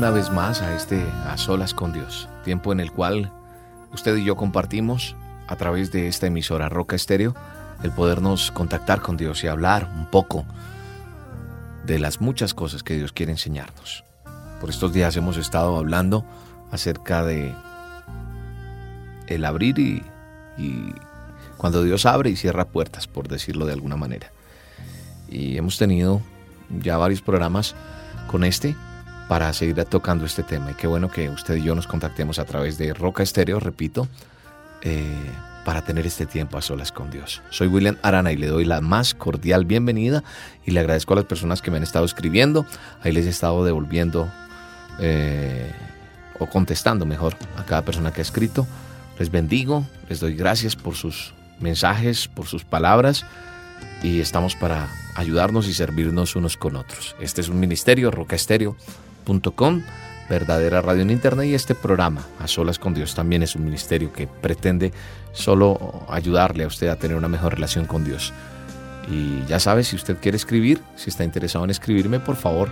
Una vez más a este A Solas con Dios, tiempo en el cual usted y yo compartimos a través de esta emisora Roca Estéreo el podernos contactar con Dios y hablar un poco de las muchas cosas que Dios quiere enseñarnos. Por estos días hemos estado hablando acerca de el abrir y, y cuando Dios abre y cierra puertas, por decirlo de alguna manera. Y hemos tenido ya varios programas con este para seguir tocando este tema. Y qué bueno que usted y yo nos contactemos a través de Roca Estéreo, repito, eh, para tener este tiempo a solas con Dios. Soy William Arana y le doy la más cordial bienvenida y le agradezco a las personas que me han estado escribiendo. Ahí les he estado devolviendo eh, o contestando mejor a cada persona que ha escrito. Les bendigo, les doy gracias por sus mensajes, por sus palabras y estamos para ayudarnos y servirnos unos con otros. Este es un ministerio, Roca Estéreo verdadera radio en internet y este programa, A Solas con Dios, también es un ministerio que pretende solo ayudarle a usted a tener una mejor relación con Dios. Y ya sabe, si usted quiere escribir, si está interesado en escribirme, por favor,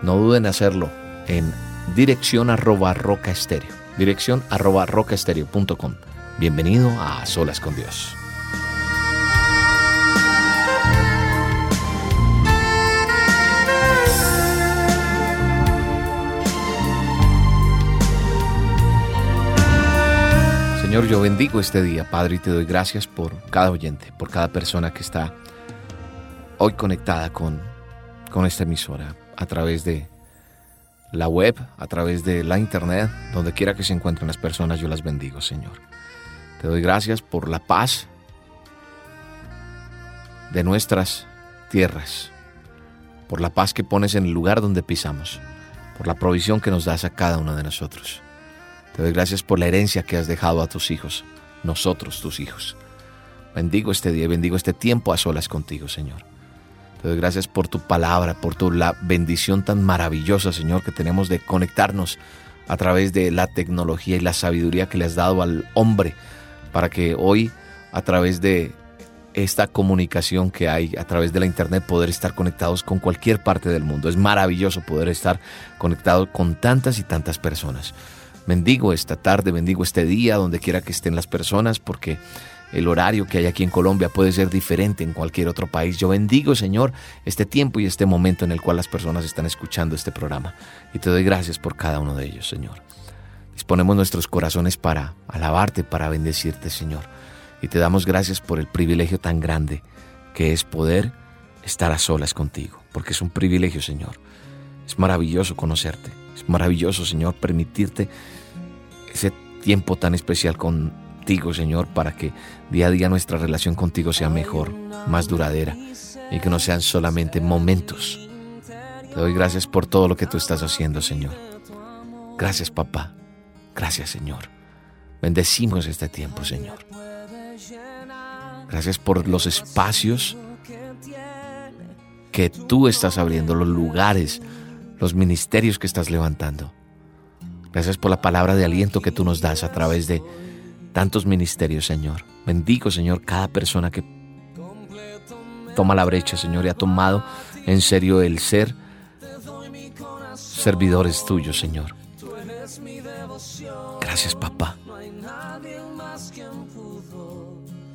no duden en hacerlo en dirección arroba roca estéreo, dirección arroba rocaestereo.com. Bienvenido a Solas con Dios. Yo bendigo este día, Padre, y te doy gracias por cada oyente, por cada persona que está hoy conectada con, con esta emisora a través de la web, a través de la internet, donde quiera que se encuentren las personas, yo las bendigo, Señor. Te doy gracias por la paz de nuestras tierras, por la paz que pones en el lugar donde pisamos, por la provisión que nos das a cada uno de nosotros. Te doy gracias por la herencia que has dejado a tus hijos, nosotros tus hijos. Bendigo este día bendigo este tiempo a solas contigo, Señor. Te doy gracias por tu palabra, por tu la bendición tan maravillosa, Señor, que tenemos de conectarnos a través de la tecnología y la sabiduría que le has dado al hombre para que hoy, a través de esta comunicación que hay a través de la internet, poder estar conectados con cualquier parte del mundo. Es maravilloso poder estar conectado con tantas y tantas personas. Bendigo esta tarde, bendigo este día, donde quiera que estén las personas, porque el horario que hay aquí en Colombia puede ser diferente en cualquier otro país. Yo bendigo, Señor, este tiempo y este momento en el cual las personas están escuchando este programa. Y te doy gracias por cada uno de ellos, Señor. Disponemos nuestros corazones para alabarte, para bendecirte, Señor. Y te damos gracias por el privilegio tan grande que es poder estar a solas contigo, porque es un privilegio, Señor. Es maravilloso conocerte. Es maravilloso, Señor, permitirte ese tiempo tan especial contigo, Señor, para que día a día nuestra relación contigo sea mejor, más duradera y que no sean solamente momentos. Te doy gracias por todo lo que tú estás haciendo, Señor. Gracias, papá. Gracias, Señor. Bendecimos este tiempo, Señor. Gracias por los espacios que tú estás abriendo, los lugares, los ministerios que estás levantando. Gracias por la palabra de aliento que tú nos das a través de tantos ministerios, Señor. Bendigo, Señor, cada persona que toma la brecha, Señor, y ha tomado en serio el ser servidores tuyos, Señor. Gracias, papá.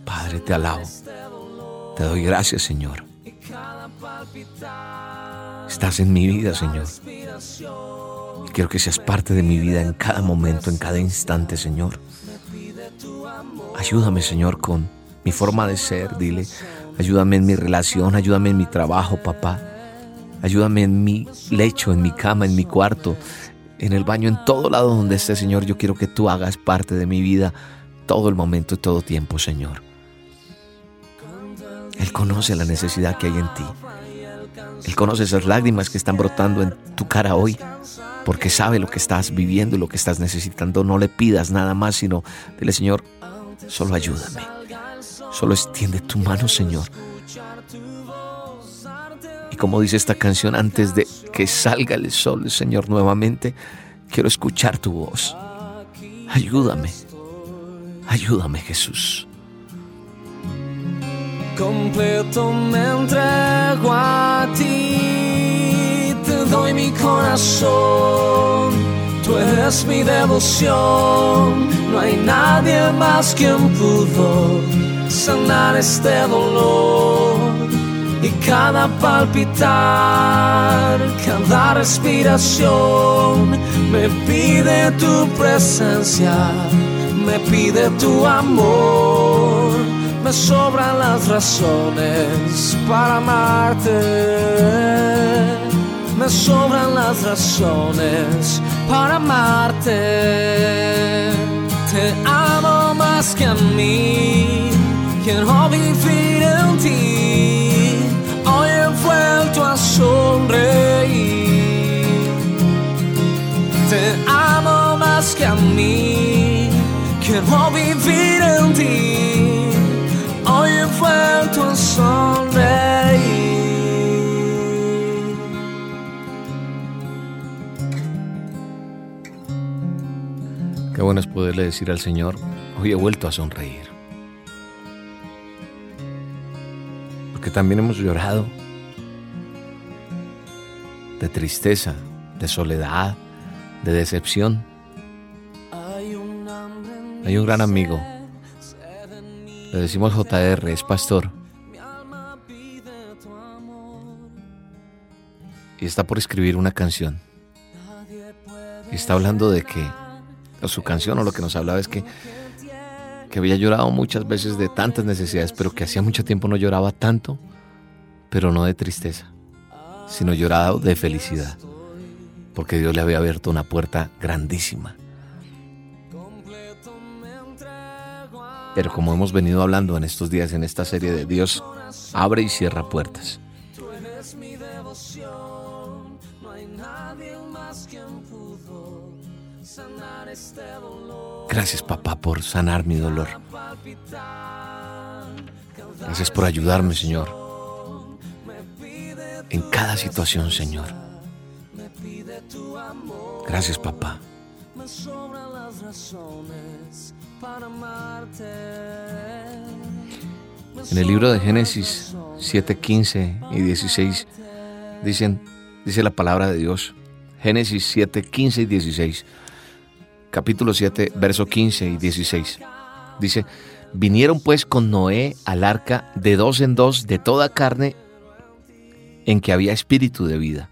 Padre, te alabo. Te doy gracias, Señor. Estás en mi vida, Señor. Quiero que seas parte de mi vida en cada momento, en cada instante, Señor. Ayúdame, Señor, con mi forma de ser, dile. Ayúdame en mi relación, ayúdame en mi trabajo, papá. Ayúdame en mi lecho, en mi cama, en mi cuarto, en el baño, en todo lado donde esté, Señor. Yo quiero que tú hagas parte de mi vida todo el momento y todo tiempo, Señor. Él conoce la necesidad que hay en ti. Él conoce esas lágrimas que están brotando en tu cara hoy, porque sabe lo que estás viviendo y lo que estás necesitando. No le pidas nada más, sino dile, Señor, solo ayúdame. Solo extiende tu mano, Señor. Y como dice esta canción, antes de que salga el sol, Señor, nuevamente, quiero escuchar tu voz. Ayúdame. Ayúdame, Jesús completo me entrego a ti, te doy mi corazón, tú eres mi devoción, no hay nadie más quien pudo sanar este dolor. Y cada palpitar, cada respiración me pide tu presencia, me pide tu amor me sobran las razones para amarte. Me sobran las razones para amarte. Te amo más que a mí. Quiero vivir en ti. Hoy he vuelto a sonreír. Te amo más que a mí. Quiero vivir en ti vuelto a sonreír. Qué bueno es poderle decir al Señor, hoy he vuelto a sonreír. Porque también hemos llorado de tristeza, de soledad, de decepción. Hay un gran amigo le decimos JR, es pastor. Y está por escribir una canción. Está hablando de que, o su canción o lo que nos hablaba es que, que había llorado muchas veces de tantas necesidades, pero que hacía mucho tiempo no lloraba tanto, pero no de tristeza, sino llorado de felicidad, porque Dios le había abierto una puerta grandísima Pero como hemos venido hablando en estos días en esta serie de Dios, abre y cierra puertas. Gracias papá por sanar mi dolor. Gracias por ayudarme, Señor. En cada situación, Señor. Gracias papá en el libro de Génesis 7, 15 y 16 dicen, dice la palabra de Dios. Génesis 7, 15 y 16. Capítulo 7, verso 15 y 16. Dice, vinieron pues con Noé al arca de dos en dos de toda carne en que había espíritu de vida.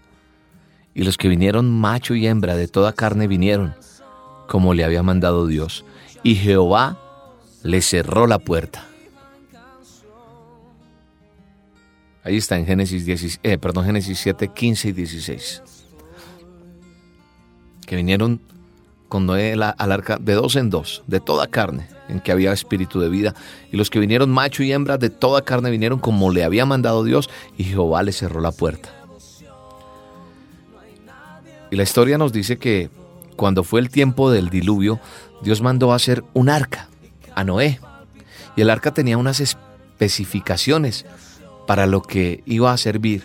Y los que vinieron macho y hembra de toda carne vinieron, como le había mandado Dios y Jehová le cerró la puerta. Ahí está en Génesis, eh, perdón, Génesis 7, 15 y 16. Que vinieron con Noé al arca de dos en dos, de toda carne, en que había espíritu de vida. Y los que vinieron macho y hembra de toda carne vinieron como le había mandado Dios y Jehová le cerró la puerta. Y la historia nos dice que cuando fue el tiempo del diluvio, Dios mandó a hacer un arca a Noé. Y el arca tenía unas especificaciones para lo que iba a servir.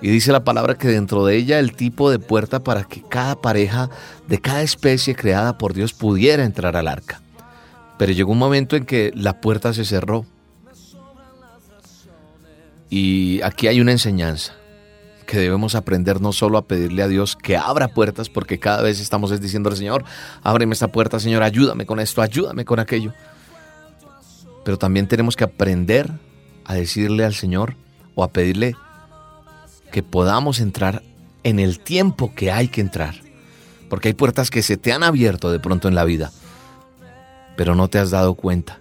Y dice la palabra que dentro de ella el tipo de puerta para que cada pareja de cada especie creada por Dios pudiera entrar al arca. Pero llegó un momento en que la puerta se cerró. Y aquí hay una enseñanza que debemos aprender no solo a pedirle a Dios que abra puertas, porque cada vez estamos diciendo al Señor, ábreme esta puerta, Señor, ayúdame con esto, ayúdame con aquello. Pero también tenemos que aprender a decirle al Señor o a pedirle que podamos entrar en el tiempo que hay que entrar. Porque hay puertas que se te han abierto de pronto en la vida, pero no te has dado cuenta.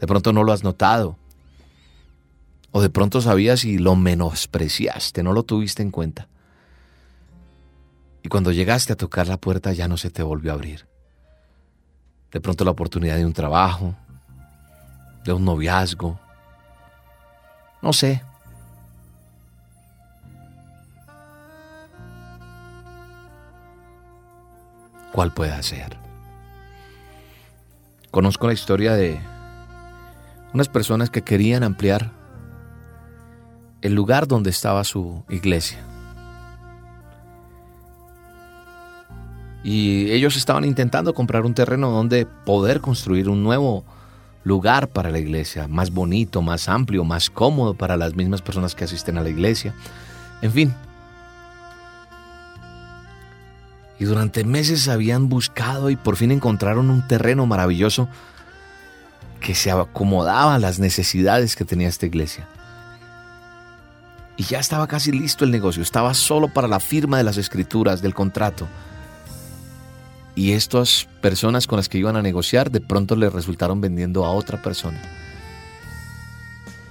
De pronto no lo has notado o de pronto sabías y lo menospreciaste, no lo tuviste en cuenta. Y cuando llegaste a tocar la puerta ya no se te volvió a abrir. De pronto la oportunidad de un trabajo, de un noviazgo, No sé. ¿Cuál puede ser? Conozco la historia de unas personas que querían ampliar el lugar donde estaba su iglesia. Y ellos estaban intentando comprar un terreno donde poder construir un nuevo lugar para la iglesia, más bonito, más amplio, más cómodo para las mismas personas que asisten a la iglesia. En fin. Y durante meses habían buscado y por fin encontraron un terreno maravilloso que se acomodaba a las necesidades que tenía esta iglesia. Y ya estaba casi listo el negocio, estaba solo para la firma de las escrituras del contrato y estas personas con las que iban a negociar de pronto le resultaron vendiendo a otra persona.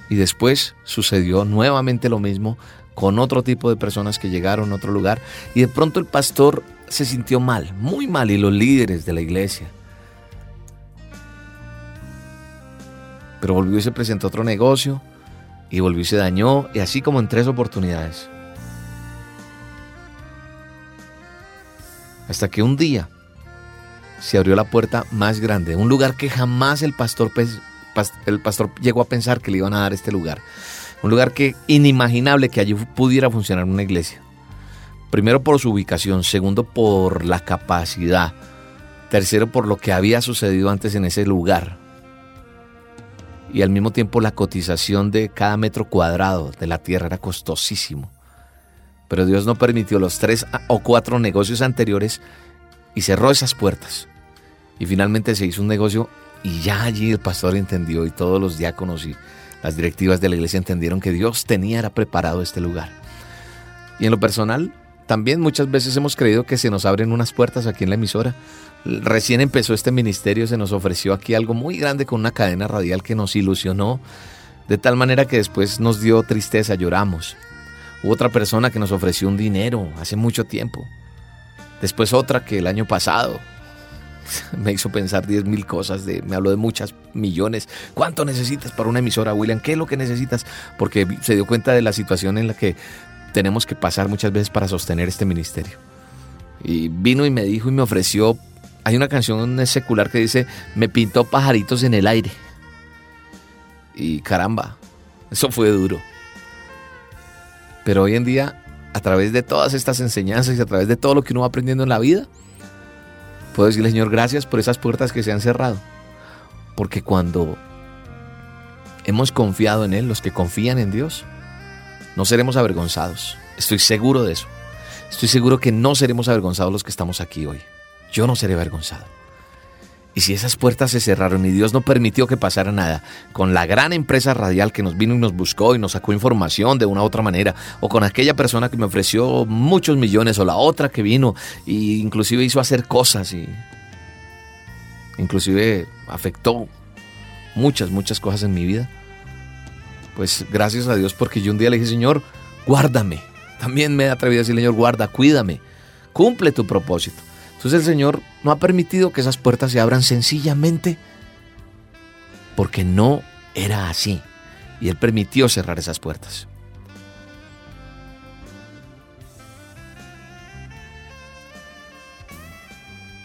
Y después sucedió nuevamente lo mismo con otro tipo de personas que llegaron a otro lugar y de pronto el pastor se sintió mal, muy mal y los líderes de la iglesia. Pero volvió y se presentó otro negocio y volvió y se dañó y así como en tres oportunidades. Hasta que un día se abrió la puerta más grande, un lugar que jamás el pastor, el pastor llegó a pensar que le iban a dar este lugar. Un lugar que inimaginable que allí pudiera funcionar una iglesia. Primero por su ubicación, segundo por la capacidad, tercero por lo que había sucedido antes en ese lugar. Y al mismo tiempo la cotización de cada metro cuadrado de la tierra era costosísimo. Pero Dios no permitió los tres o cuatro negocios anteriores y cerró esas puertas. Y finalmente se hizo un negocio y ya allí el pastor entendió y todos los diáconos y las directivas de la iglesia entendieron que Dios tenía preparado este lugar. Y en lo personal, también muchas veces hemos creído que se nos abren unas puertas aquí en la emisora. Recién empezó este ministerio, se nos ofreció aquí algo muy grande con una cadena radial que nos ilusionó, de tal manera que después nos dio tristeza, lloramos. Hubo otra persona que nos ofreció un dinero hace mucho tiempo. Después otra que el año pasado me hizo pensar 10 mil cosas, de, me habló de muchas millones. ¿Cuánto necesitas para una emisora, William? ¿Qué es lo que necesitas? Porque se dio cuenta de la situación en la que tenemos que pasar muchas veces para sostener este ministerio. Y vino y me dijo y me ofreció, hay una canción secular que dice, me pintó pajaritos en el aire. Y caramba, eso fue duro. Pero hoy en día, a través de todas estas enseñanzas y a través de todo lo que uno va aprendiendo en la vida, Puedo decirle, Señor, gracias por esas puertas que se han cerrado. Porque cuando hemos confiado en Él, los que confían en Dios, no seremos avergonzados. Estoy seguro de eso. Estoy seguro que no seremos avergonzados los que estamos aquí hoy. Yo no seré avergonzado. Y si esas puertas se cerraron y Dios no permitió que pasara nada, con la gran empresa radial que nos vino y nos buscó y nos sacó información de una u otra manera, o con aquella persona que me ofreció muchos millones, o la otra que vino e inclusive hizo hacer cosas y inclusive afectó muchas, muchas cosas en mi vida, pues gracias a Dios porque yo un día le dije, Señor, guárdame. También me he atrevido a decir, Señor, guarda, cuídame, cumple tu propósito. Entonces el Señor no ha permitido que esas puertas se abran sencillamente porque no era así. Y Él permitió cerrar esas puertas.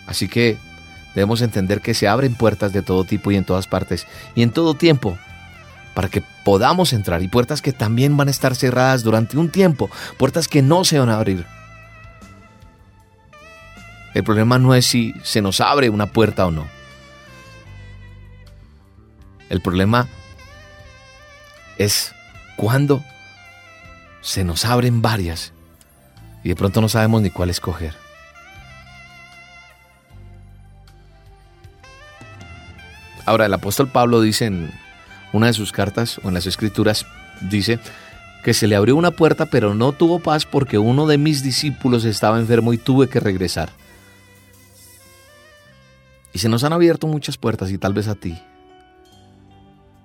Así que debemos entender que se abren puertas de todo tipo y en todas partes y en todo tiempo para que podamos entrar y puertas que también van a estar cerradas durante un tiempo, puertas que no se van a abrir. El problema no es si se nos abre una puerta o no. El problema es cuando se nos abren varias y de pronto no sabemos ni cuál escoger. Ahora, el apóstol Pablo dice en una de sus cartas o en las escrituras, dice que se le abrió una puerta pero no tuvo paz porque uno de mis discípulos estaba enfermo y tuve que regresar. Se nos han abierto muchas puertas y tal vez a ti.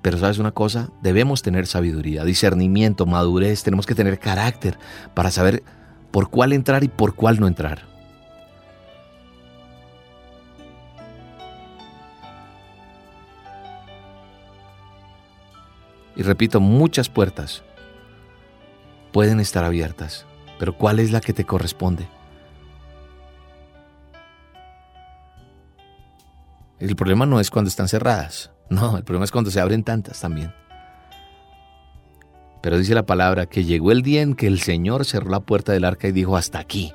Pero sabes una cosa, debemos tener sabiduría, discernimiento, madurez, tenemos que tener carácter para saber por cuál entrar y por cuál no entrar. Y repito, muchas puertas pueden estar abiertas, pero ¿cuál es la que te corresponde? El problema no es cuando están cerradas, no, el problema es cuando se abren tantas también. Pero dice la palabra que llegó el día en que el Señor cerró la puerta del arca y dijo, hasta aquí.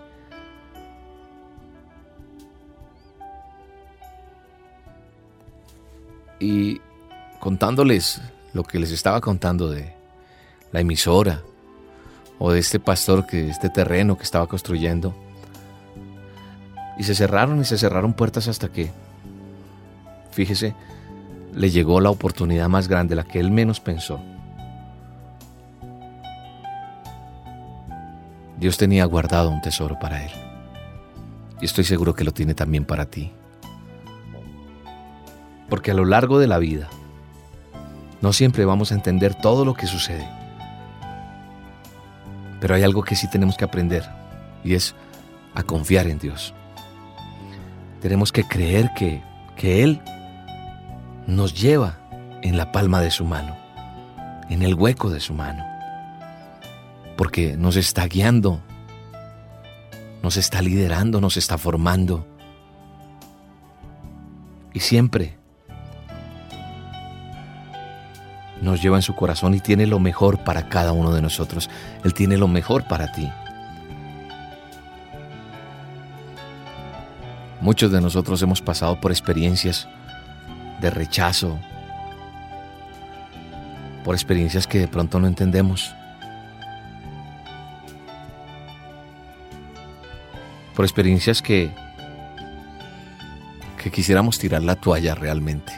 Y contándoles lo que les estaba contando de la emisora o de este pastor que este terreno que estaba construyendo. Y se cerraron y se cerraron puertas hasta que, fíjese, le llegó la oportunidad más grande, la que él menos pensó. Dios tenía guardado un tesoro para él. Y estoy seguro que lo tiene también para ti. Porque a lo largo de la vida, no siempre vamos a entender todo lo que sucede. Pero hay algo que sí tenemos que aprender y es a confiar en Dios. Tenemos que creer que, que Él nos lleva en la palma de su mano, en el hueco de su mano porque nos está guiando, nos está liderando, nos está formando. Y siempre nos lleva en su corazón y tiene lo mejor para cada uno de nosotros. Él tiene lo mejor para ti. Muchos de nosotros hemos pasado por experiencias de rechazo, por experiencias que de pronto no entendemos. por experiencias que, que quisiéramos tirar la toalla realmente.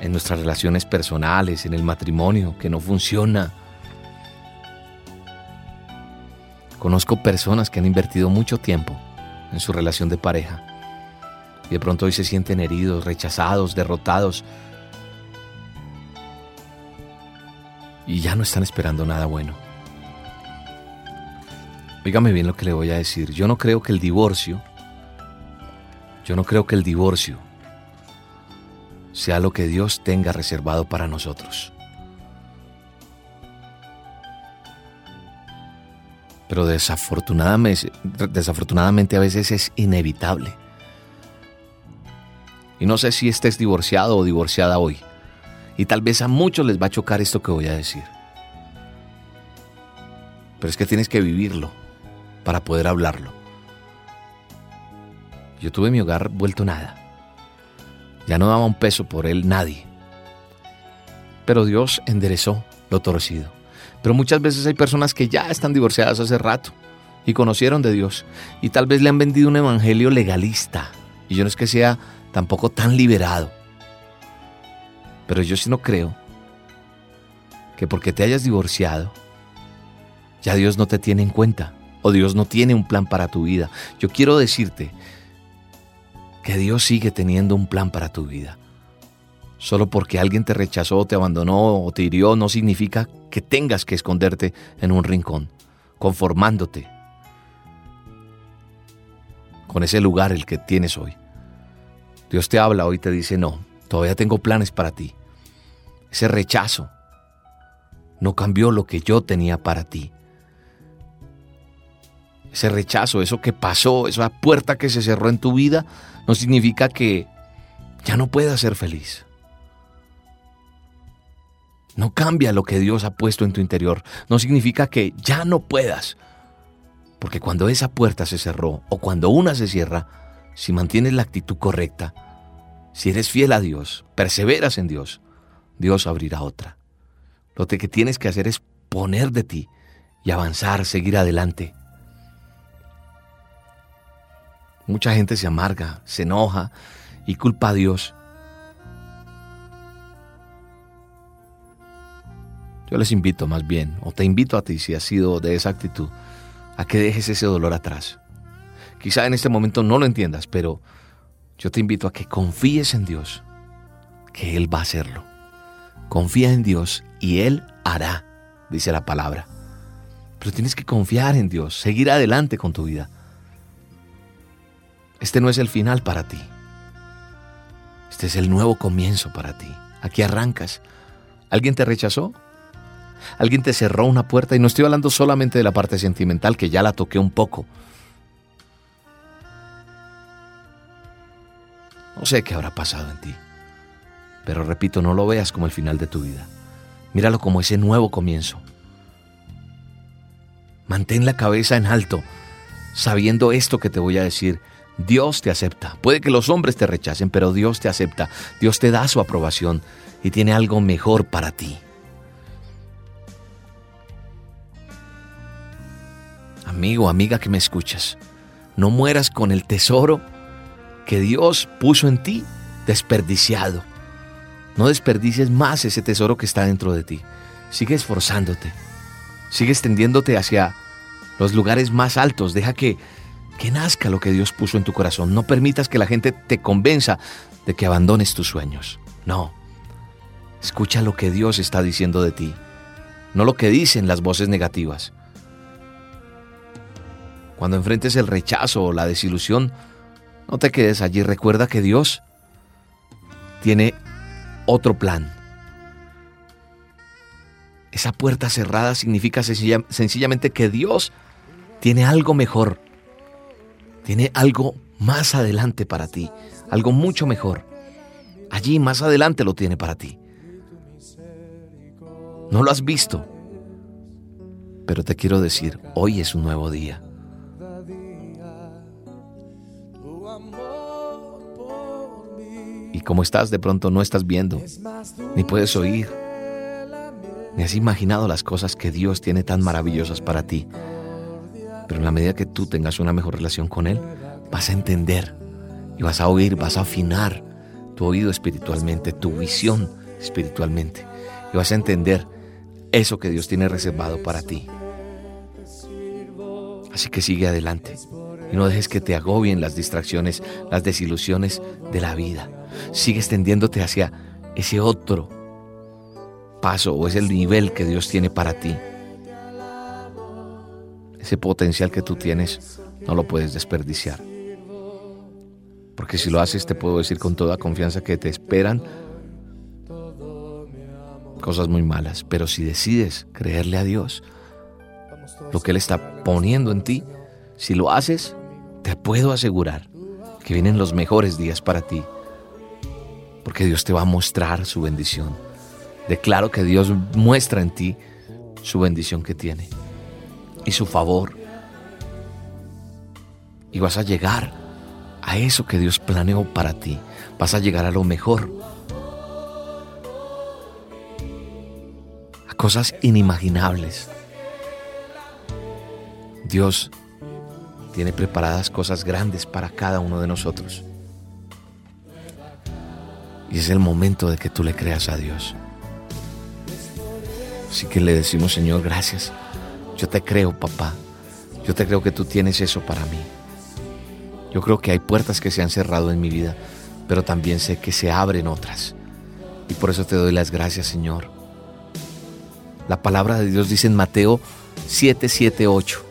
En nuestras relaciones personales, en el matrimonio, que no funciona. Conozco personas que han invertido mucho tiempo en su relación de pareja y de pronto hoy se sienten heridos, rechazados, derrotados y ya no están esperando nada bueno. Dígame bien lo que le voy a decir. Yo no creo que el divorcio, yo no creo que el divorcio sea lo que Dios tenga reservado para nosotros. Pero desafortunadamente, desafortunadamente a veces es inevitable. Y no sé si estés divorciado o divorciada hoy. Y tal vez a muchos les va a chocar esto que voy a decir. Pero es que tienes que vivirlo para poder hablarlo. Yo tuve mi hogar vuelto nada. Ya no daba un peso por él nadie. Pero Dios enderezó lo torcido. Pero muchas veces hay personas que ya están divorciadas hace rato y conocieron de Dios y tal vez le han vendido un evangelio legalista. Y yo no es que sea tampoco tan liberado. Pero yo sí no creo que porque te hayas divorciado, ya Dios no te tiene en cuenta o Dios no tiene un plan para tu vida. Yo quiero decirte que Dios sigue teniendo un plan para tu vida. Solo porque alguien te rechazó, te abandonó o te hirió no significa que tengas que esconderte en un rincón, conformándote con ese lugar el que tienes hoy. Dios te habla hoy y te dice, no, todavía tengo planes para ti. Ese rechazo no cambió lo que yo tenía para ti ese rechazo, eso que pasó, esa puerta que se cerró en tu vida, no significa que ya no puedas ser feliz. No cambia lo que Dios ha puesto en tu interior. No significa que ya no puedas. Porque cuando esa puerta se cerró o cuando una se cierra, si mantienes la actitud correcta, si eres fiel a Dios, perseveras en Dios, Dios abrirá otra. Lo que tienes que hacer es poner de ti y avanzar, seguir adelante. Mucha gente se amarga, se enoja y culpa a Dios. Yo les invito más bien, o te invito a ti si has sido de esa actitud, a que dejes ese dolor atrás. Quizá en este momento no lo entiendas, pero yo te invito a que confíes en Dios, que Él va a hacerlo. Confía en Dios y Él hará, dice la palabra. Pero tienes que confiar en Dios, seguir adelante con tu vida. Este no es el final para ti. Este es el nuevo comienzo para ti. Aquí arrancas. ¿Alguien te rechazó? ¿Alguien te cerró una puerta? Y no estoy hablando solamente de la parte sentimental, que ya la toqué un poco. No sé qué habrá pasado en ti. Pero repito, no lo veas como el final de tu vida. Míralo como ese nuevo comienzo. Mantén la cabeza en alto, sabiendo esto que te voy a decir. Dios te acepta. Puede que los hombres te rechacen, pero Dios te acepta. Dios te da su aprobación y tiene algo mejor para ti. Amigo, amiga que me escuchas, no mueras con el tesoro que Dios puso en ti desperdiciado. No desperdicies más ese tesoro que está dentro de ti. Sigue esforzándote. Sigue extendiéndote hacia los lugares más altos. Deja que, que nazca lo que Dios puso en tu corazón. No permitas que la gente te convenza de que abandones tus sueños. No. Escucha lo que Dios está diciendo de ti, no lo que dicen las voces negativas. Cuando enfrentes el rechazo o la desilusión, no te quedes allí. Recuerda que Dios tiene otro plan. Esa puerta cerrada significa sencillamente que Dios tiene algo mejor. Tiene algo más adelante para ti. Algo mucho mejor. Allí más adelante lo tiene para ti. No lo has visto. Pero te quiero decir, hoy es un nuevo día. Y como estás, de pronto no estás viendo, ni puedes oír, ni has imaginado las cosas que Dios tiene tan maravillosas para ti. Pero en la medida que tú tengas una mejor relación con Él, vas a entender y vas a oír, vas a afinar tu oído espiritualmente, tu visión espiritualmente. Y vas a entender eso que Dios tiene reservado para ti. Así que sigue adelante y no dejes que te agobien las distracciones, las desilusiones de la vida. Sigue extendiéndote hacia ese otro paso o ese nivel que Dios tiene para ti. Ese potencial que tú tienes no lo puedes desperdiciar. Porque si lo haces te puedo decir con toda confianza que te esperan cosas muy malas, pero si decides creerle a Dios, lo que Él está poniendo en ti, si lo haces, te puedo asegurar que vienen los mejores días para ti, porque Dios te va a mostrar su bendición. Declaro que Dios muestra en ti su bendición que tiene y su favor. Y vas a llegar a eso que Dios planeó para ti. Vas a llegar a lo mejor. cosas inimaginables. Dios tiene preparadas cosas grandes para cada uno de nosotros. Y es el momento de que tú le creas a Dios. Así que le decimos, Señor, gracias. Yo te creo, papá. Yo te creo que tú tienes eso para mí. Yo creo que hay puertas que se han cerrado en mi vida, pero también sé que se abren otras. Y por eso te doy las gracias, Señor la palabra de Dios dice en Mateo 7, 7, 8.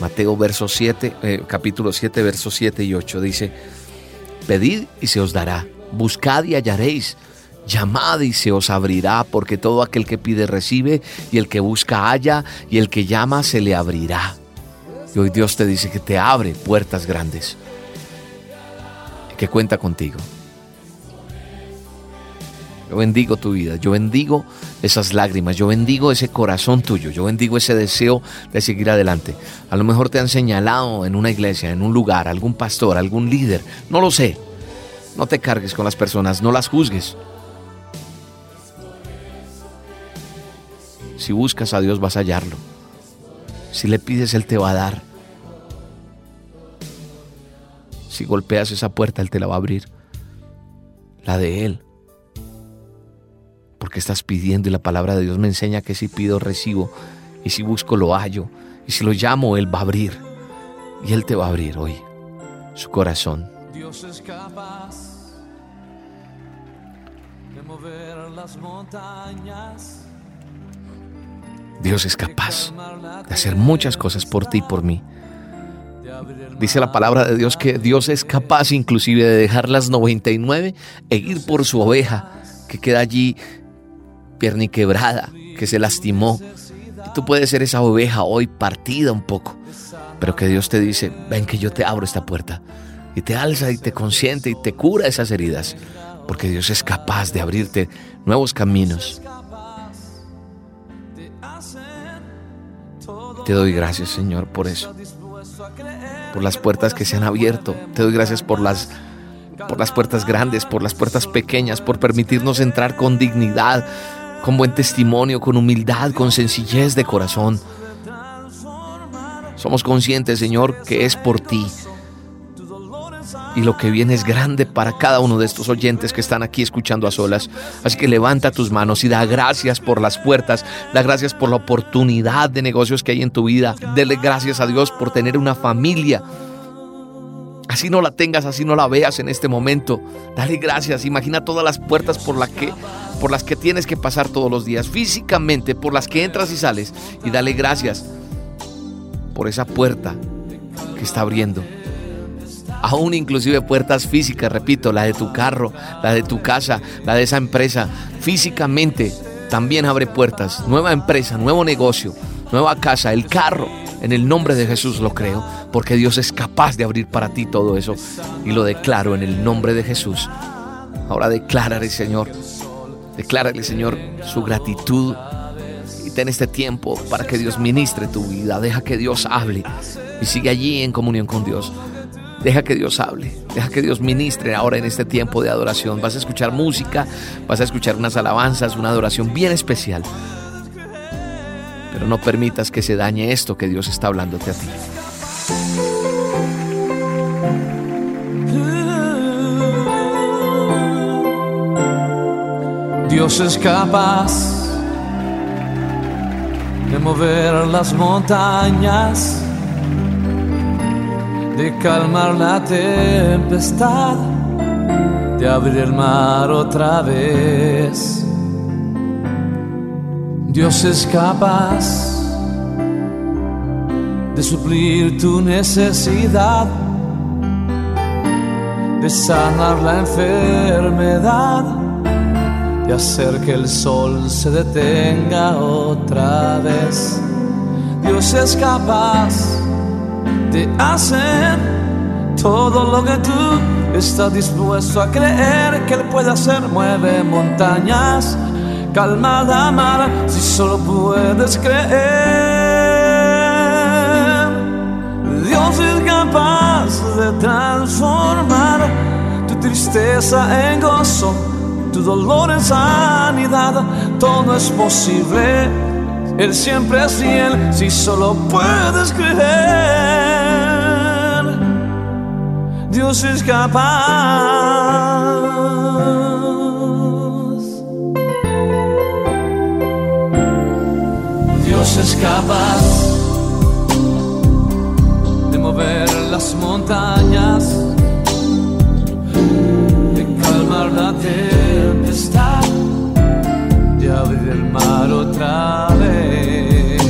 Mateo verso 7, eh, capítulo 7, versos 7 y 8 dice, Pedid y se os dará, buscad y hallaréis, llamad y se os abrirá, porque todo aquel que pide recibe, y el que busca halla, y el que llama se le abrirá. Y hoy Dios te dice que te abre puertas grandes, que cuenta contigo. Yo bendigo tu vida, yo bendigo esas lágrimas, yo bendigo ese corazón tuyo, yo bendigo ese deseo de seguir adelante. A lo mejor te han señalado en una iglesia, en un lugar, algún pastor, algún líder, no lo sé. No te cargues con las personas, no las juzgues. Si buscas a Dios vas a hallarlo. Si le pides, Él te va a dar. Si golpeas esa puerta, Él te la va a abrir. La de Él porque estás pidiendo y la palabra de Dios me enseña que si pido recibo y si busco lo hallo y si lo llamo Él va a abrir y Él te va a abrir hoy su corazón. Dios es capaz de mover las montañas. Dios es capaz de hacer muchas cosas por ti y por mí. Dice la palabra de Dios que Dios es capaz inclusive de dejar las 99 e ir por su oveja que queda allí pierna quebrada, que se lastimó. tú puedes ser esa oveja hoy partida un poco, pero que Dios te dice, ven que yo te abro esta puerta y te alza y te consiente y te cura esas heridas, porque Dios es capaz de abrirte nuevos caminos. Te doy gracias, Señor, por eso. Por las puertas que se han abierto. Te doy gracias por las por las puertas grandes, por las puertas pequeñas, por permitirnos entrar con dignidad, con buen testimonio, con humildad, con sencillez de corazón. Somos conscientes, Señor, que es por ti, y lo que viene es grande para cada uno de estos oyentes que están aquí escuchando a solas. Así que levanta tus manos y da gracias por las puertas, da gracias por la oportunidad de negocios que hay en tu vida. Dele gracias a Dios por tener una familia. Así no la tengas, así no la veas en este momento. Dale gracias. Imagina todas las puertas por, que, por las que tienes que pasar todos los días, físicamente, por las que entras y sales. Y dale gracias por esa puerta que está abriendo aún inclusive puertas físicas, repito, la de tu carro, la de tu casa, la de esa empresa, físicamente también abre puertas, nueva empresa, nuevo negocio, nueva casa, el carro. En el nombre de Jesús lo creo, porque Dios es capaz de abrir para ti todo eso y lo declaro en el nombre de Jesús. Ahora declárale, Señor, declárale, Señor, su gratitud y ten este tiempo para que Dios ministre tu vida. Deja que Dios hable y sigue allí en comunión con Dios. Deja que Dios hable, deja que Dios ministre ahora en este tiempo de adoración. Vas a escuchar música, vas a escuchar unas alabanzas, una adoración bien especial. Pero no permitas que se dañe esto que Dios está hablándote a ti. Dios es capaz de mover las montañas de calmar la tempestad, de abrir el mar otra vez. Dios es capaz de suplir tu necesidad, de sanar la enfermedad, de hacer que el sol se detenga otra vez. Dios es capaz te hacen todo lo que tú estás dispuesto a creer que Él puede hacer. Mueve montañas, calma la mar, si solo puedes creer. Dios es capaz de transformar tu tristeza en gozo, tu dolor en sanidad. Todo es posible. Él siempre es fiel si solo puedes creer. Dios es capaz. Capaz de mover las montañas, de calmar la tempestad, de abrir el mar otra vez.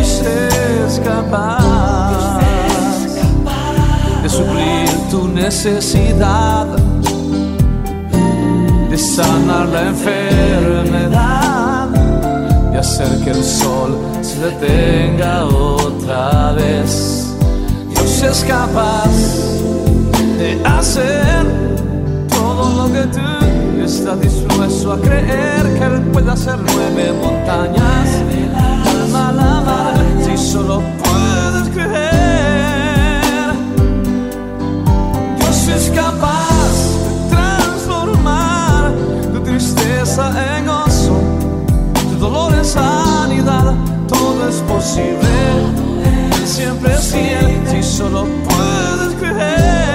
Es capaz suplir tu necesidad, de sanar la enfermedad, de hacer que el sol se detenga otra vez. Dios es capaz de hacer todo lo que tú estás dispuesto a creer que Él puede hacer nueve montañas. Calma la mar si solo puedes creer. es capaz de transformar tu tristeza en en sanidad. Todo es posible, siempre es fiel si solo puedes creer.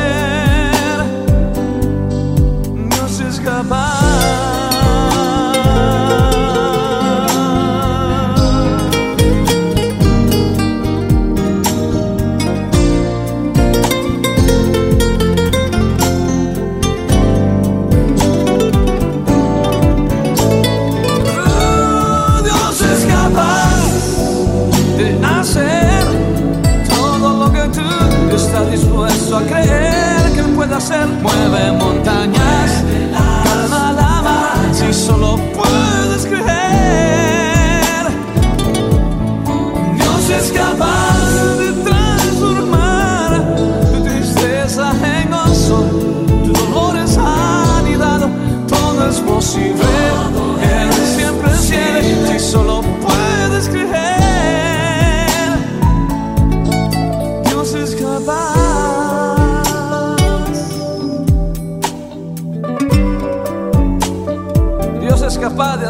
Hacer. Mueve montañas,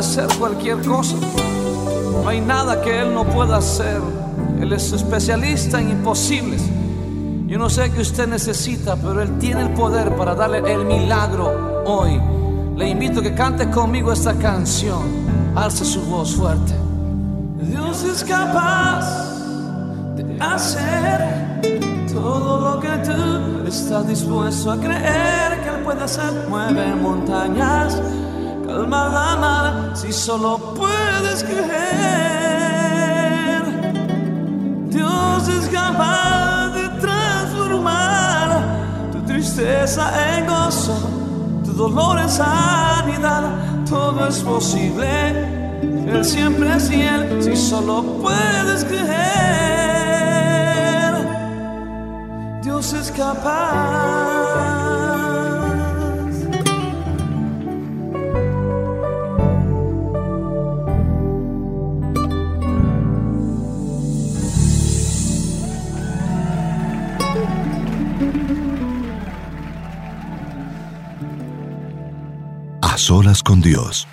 hacer cualquier cosa. No hay nada que Él no pueda hacer. Él es especialista en imposibles. Yo no sé qué usted necesita, pero Él tiene el poder para darle el milagro hoy. Le invito a que cante conmigo esta canción. Alce su voz fuerte. Dios es capaz de hacer todo lo que tú estás dispuesto a creer que Él puede hacer. Mueve montañas, calma mar, si solo puedes creer. Dios es capaz de transformar tu tristeza en gozo, tu dolor en sanidad. Todo es posible. Él siempre es fiel si solo puedes creer. Dios es capaz. Solas con Dios.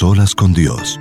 Solas con Dios.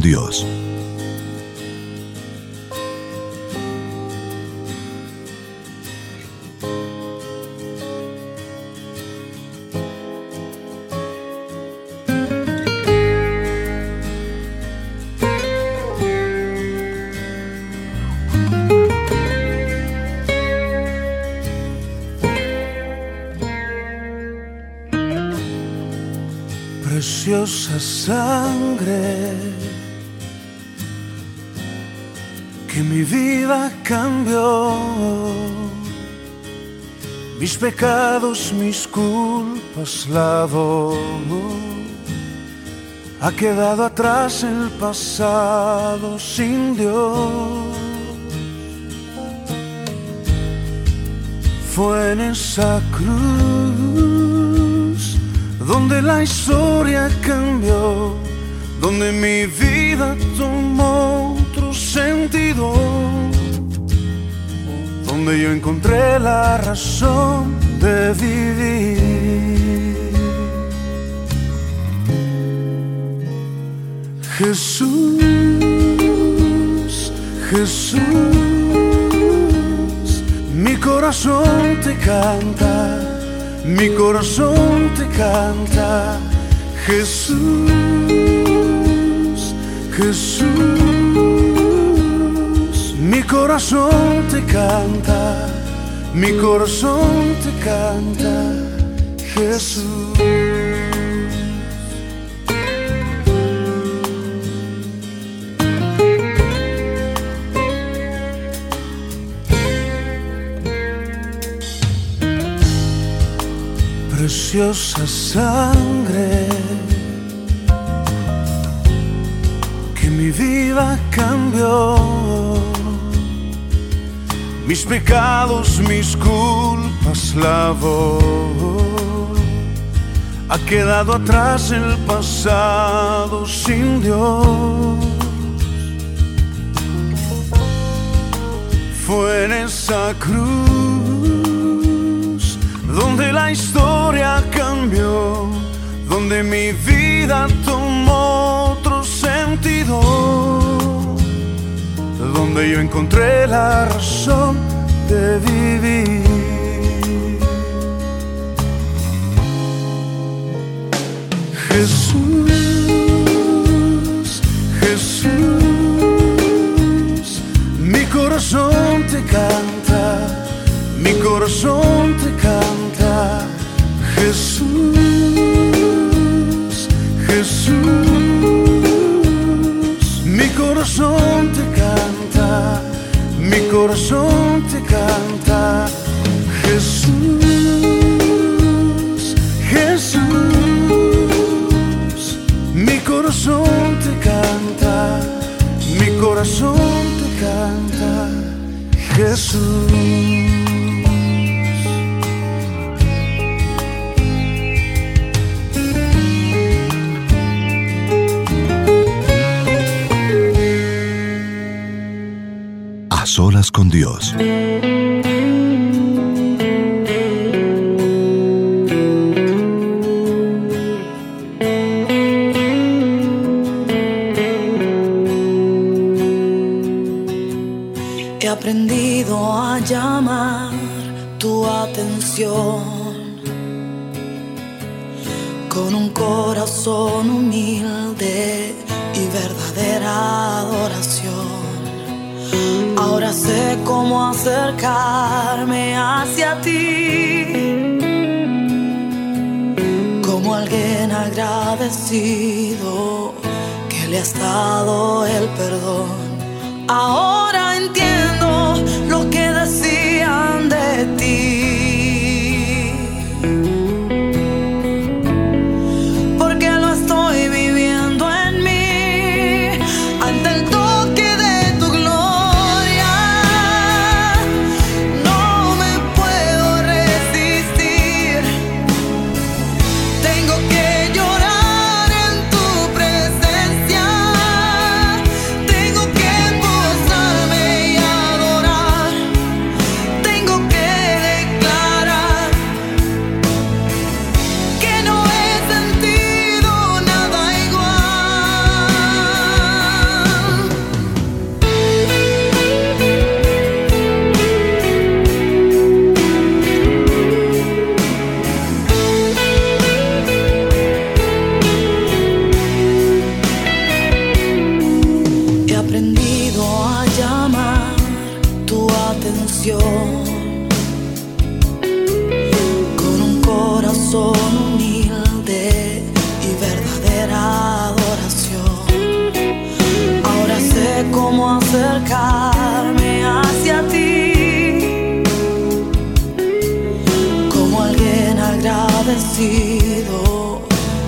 Dios. preciosa sangre mi vida cambió. Mis pecados, mis culpas lavó. Ha quedado atrás el pasado sin Dios. Fue en esa cruz donde la historia cambió, donde mi vida tomó sentido, donde yo encontré la razón de vivir. Jesús, Jesús, mi corazón te canta mi corazón te canta, Jesús, Jesús. Mi corazón te canta, mi corazón te canta, Jesús. preciosa sangre que mi vida cambió. Mis pecados, mis culpas lavó. Ha quedado atrás el pasado sin Dios. Fue en esa cruz donde la historia cambió, donde mi vida tomó otro sentido, donde yo encontré la razón de vivir. Jesús, Jesús, mi corazón te canta, mi corazón te canta, Jesús, Jesús, corazón te canta, Jesús, Jesús, mi corazón te canta, mi corazón te canta, Jesús. Con Dios. He aprendido a llamar tu atención con un corazón humilde y verdadera adoración. Ahora sé cómo acercarme hacia ti como alguien agradecido que le has dado el perdón. Ahora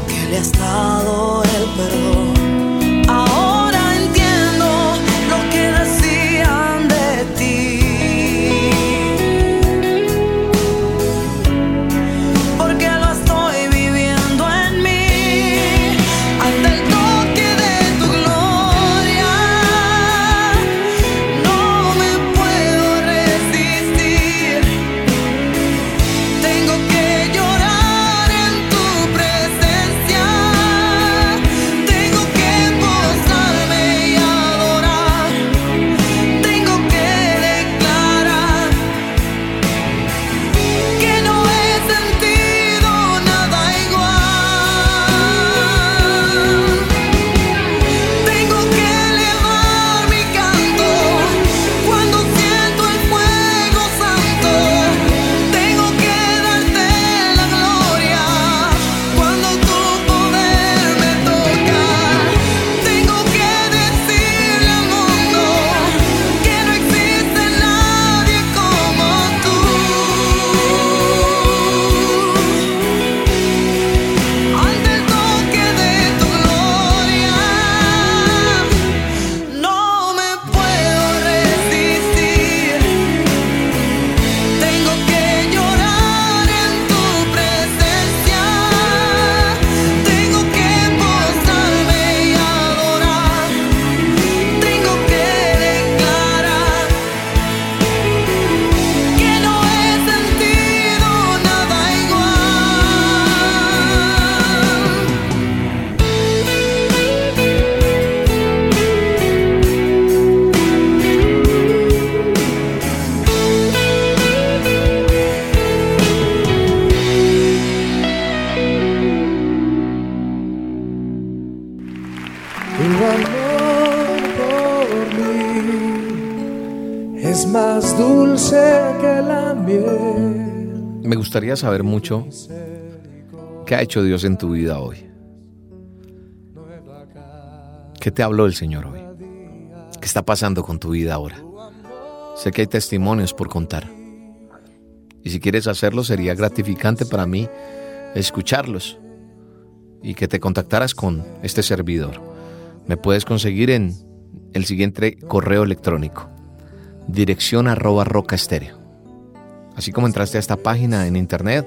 que le has dado el perdón. Gustaría saber mucho qué ha hecho Dios en tu vida hoy. ¿Qué te habló el Señor hoy? ¿Qué está pasando con tu vida ahora? Sé que hay testimonios por contar. Y si quieres hacerlo, sería gratificante para mí escucharlos y que te contactaras con este servidor. Me puedes conseguir en el siguiente correo electrónico, dirección arroba roca estéreo. Así como entraste a esta página en internet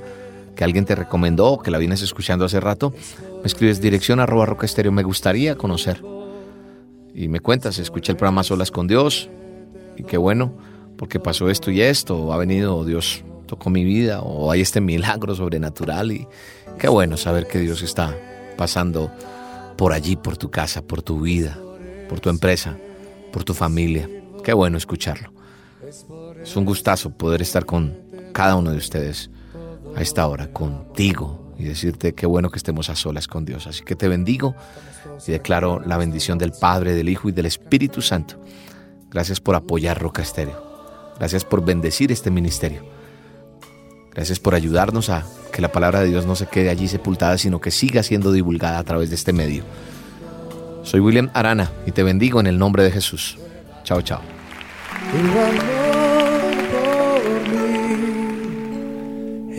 que alguien te recomendó que la vienes escuchando hace rato, me escribes dirección arroba roca estéreo. Me gustaría conocer. Y me cuentas, escuché el programa Solas con Dios y qué bueno, porque pasó esto y esto, ha venido Dios, tocó mi vida, o hay este milagro sobrenatural y qué bueno saber que Dios está pasando por allí, por tu casa, por tu vida, por tu empresa, por tu familia. Qué bueno escucharlo. Es un gustazo poder estar con cada uno de ustedes a esta hora, contigo, y decirte qué bueno que estemos a solas con Dios. Así que te bendigo y declaro la bendición del Padre, del Hijo y del Espíritu Santo. Gracias por apoyar Roca Estéreo. Gracias por bendecir este ministerio. Gracias por ayudarnos a que la palabra de Dios no se quede allí sepultada, sino que siga siendo divulgada a través de este medio. Soy William Arana y te bendigo en el nombre de Jesús. Chao, chao.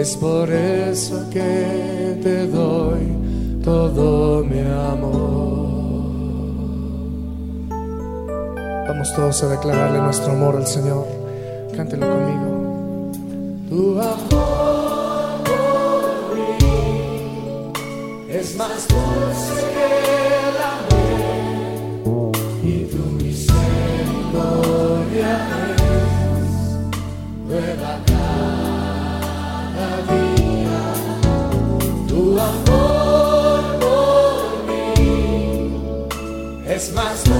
es por eso que te doy todo mi amor. Vamos todos a declararle nuestro amor al Señor. Cántelo conmigo. Tu amor mí es más dulce que es más